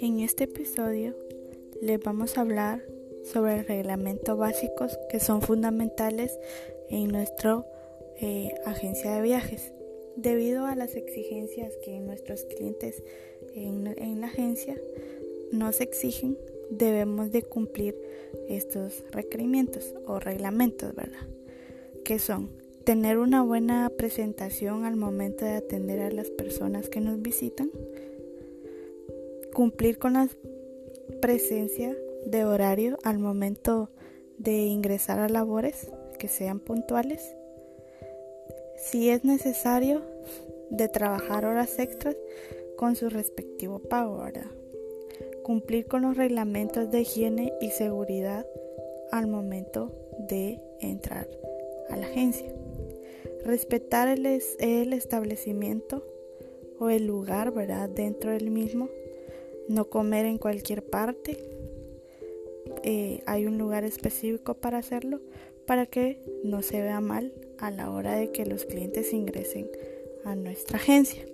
En este episodio les vamos a hablar sobre el reglamento básicos que son fundamentales en nuestra eh, agencia de viajes. Debido a las exigencias que nuestros clientes en, en la agencia nos exigen, debemos de cumplir estos requerimientos o reglamentos, ¿verdad? Que son tener una buena presentación al momento de atender a las personas que nos visitan, cumplir con la presencia de horario al momento de ingresar a labores que sean puntuales, si es necesario de trabajar horas extras con su respectivo pago, ¿verdad? Cumplir con los reglamentos de higiene y seguridad al momento de entrar a la agencia. Respetar el, establecimiento o el lugar, ¿verdad? Dentro del mismo no comer en cualquier parte. Eh, hay un lugar específico para hacerlo para que no se vea mal a la hora de que los clientes ingresen a nuestra agencia.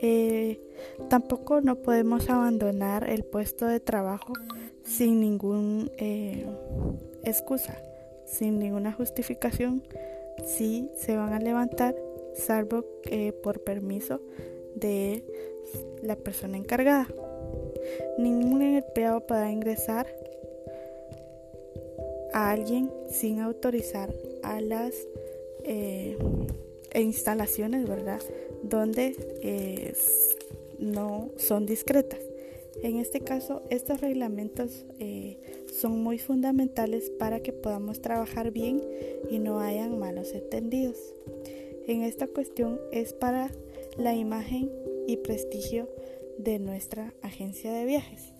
Eh, tampoco no podemos abandonar el puesto de trabajo sin ninguna eh, excusa, sin ninguna justificación si se van a levantar, salvo por permiso de la persona encargada. Ningún empleado podrá ingresar a alguien sin autorizar a las eh, instalaciones, ¿verdad? Donde eh, no son discretas. En este caso, estos reglamentos eh, son muy fundamentales para que podamos trabajar bien y no hayan malos entendidos. En esta cuestión es para la imagen y prestigio de nuestra agencia de viajes.